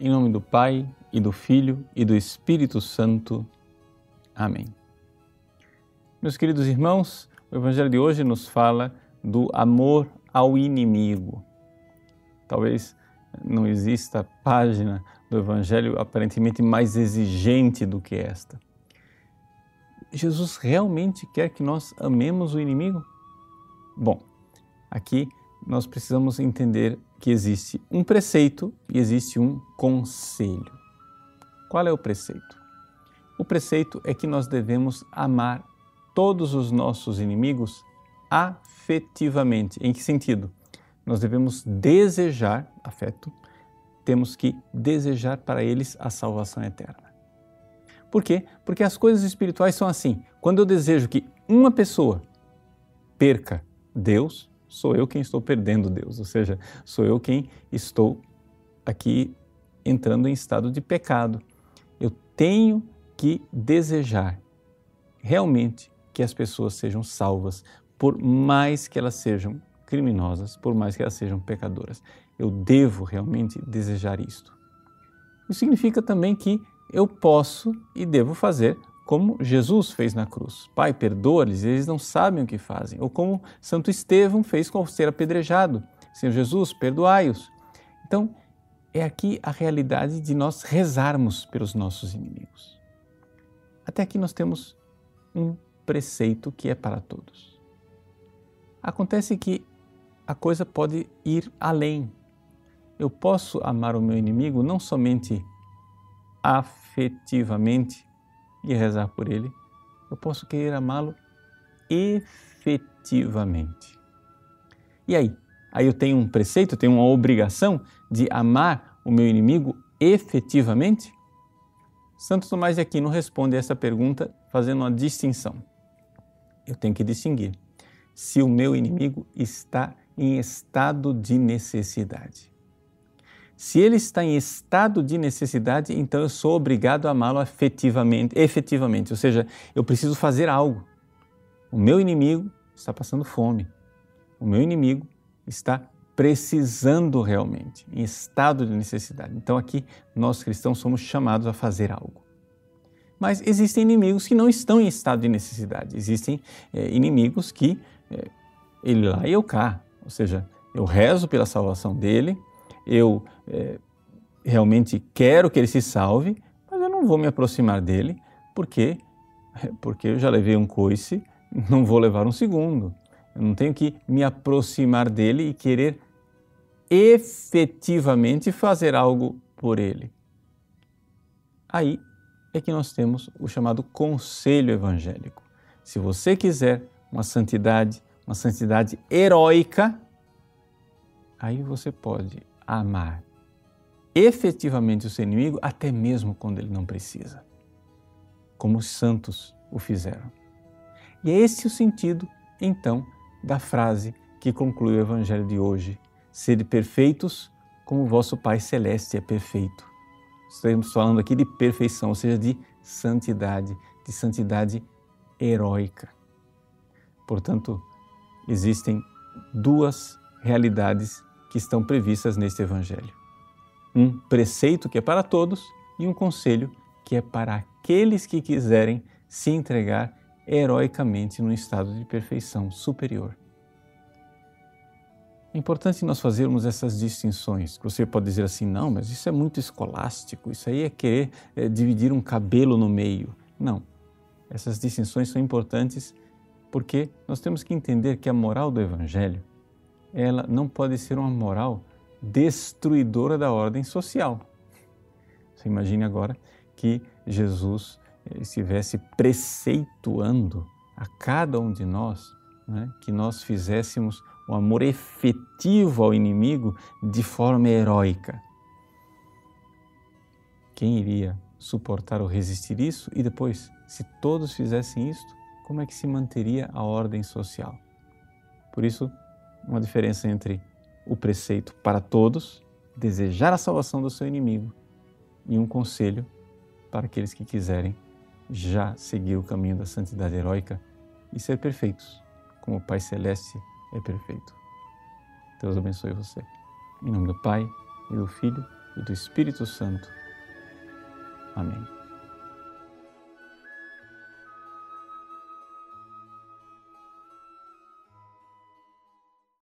Em nome do Pai, e do Filho, e do Espírito Santo. Amém. Meus queridos irmãos, o Evangelho de hoje nos fala do amor ao inimigo. Talvez não exista página do Evangelho aparentemente mais exigente do que esta. Jesus realmente quer que nós amemos o inimigo? Bom, aqui nós precisamos entender que existe um preceito e existe um conselho. Qual é o preceito? O preceito é que nós devemos amar todos os nossos inimigos afetivamente. Em que sentido? Nós devemos desejar afeto, temos que desejar para eles a salvação eterna. Por quê? Porque as coisas espirituais são assim. Quando eu desejo que uma pessoa perca Deus, sou eu quem estou perdendo Deus, ou seja, sou eu quem estou aqui entrando em estado de pecado. Eu tenho que desejar realmente que as pessoas sejam salvas, por mais que elas sejam criminosas, por mais que elas sejam pecadoras. Eu devo realmente desejar isto. Isso significa também que eu posso e devo fazer como Jesus fez na cruz. Pai, perdoa-lhes, eles não sabem o que fazem. Ou como Santo Estevão fez com ser apedrejado. Senhor Jesus, perdoai-os. Então, é aqui a realidade de nós rezarmos pelos nossos inimigos. Até aqui nós temos um preceito que é para todos. Acontece que a coisa pode ir além. Eu posso amar o meu inimigo não somente afetivamente, e rezar por ele, eu posso querer amá-lo efetivamente. E aí? Aí eu tenho um preceito, tenho uma obrigação de amar o meu inimigo efetivamente? Santo Tomás de Aquino responde essa pergunta fazendo uma distinção. Eu tenho que distinguir se o meu inimigo está em estado de necessidade. Se ele está em estado de necessidade, então eu sou obrigado a amá-lo efetivamente, efetivamente, ou seja, eu preciso fazer algo. O meu inimigo está passando fome. O meu inimigo está precisando realmente, em estado de necessidade. Então aqui nós cristãos somos chamados a fazer algo. Mas existem inimigos que não estão em estado de necessidade. Existem é, inimigos que é, ele lá e eu cá. Ou seja, eu rezo pela salvação dele, eu é, realmente quero que ele se salve, mas eu não vou me aproximar dele porque porque eu já levei um coice, não vou levar um segundo. Eu não tenho que me aproximar dele e querer efetivamente fazer algo por ele. Aí é que nós temos o chamado conselho evangélico. Se você quiser uma santidade, uma santidade heróica, aí você pode amar efetivamente o seu inimigo, até mesmo quando ele não precisa, como os santos o fizeram. E é esse o sentido, então, da frase que conclui o Evangelho de hoje: Sede perfeitos como vosso Pai Celeste é perfeito. Estamos falando aqui de perfeição, ou seja, de santidade, de santidade heróica. Portanto, existem duas realidades que estão previstas neste Evangelho. Um preceito que é para todos e um conselho que é para aqueles que quiserem se entregar heroicamente num estado de perfeição superior. É importante nós fazermos essas distinções. Você pode dizer assim, não, mas isso é muito escolástico, isso aí é querer é, dividir um cabelo no meio. Não. Essas distinções são importantes porque nós temos que entender que a moral do Evangelho ela não pode ser uma moral destruidora da ordem social. Você imagine agora que Jesus eh, estivesse preceituando a cada um de nós né, que nós fizéssemos o amor efetivo ao inimigo de forma heróica. Quem iria suportar ou resistir isso? E depois, se todos fizessem isto, como é que se manteria a ordem social? Por isso, uma diferença entre o preceito para todos, desejar a salvação do seu inimigo, e um conselho para aqueles que quiserem já seguir o caminho da santidade heróica e ser perfeitos, como o Pai Celeste é perfeito. Deus abençoe você. Em nome do Pai, e do Filho, e do Espírito Santo. Amém.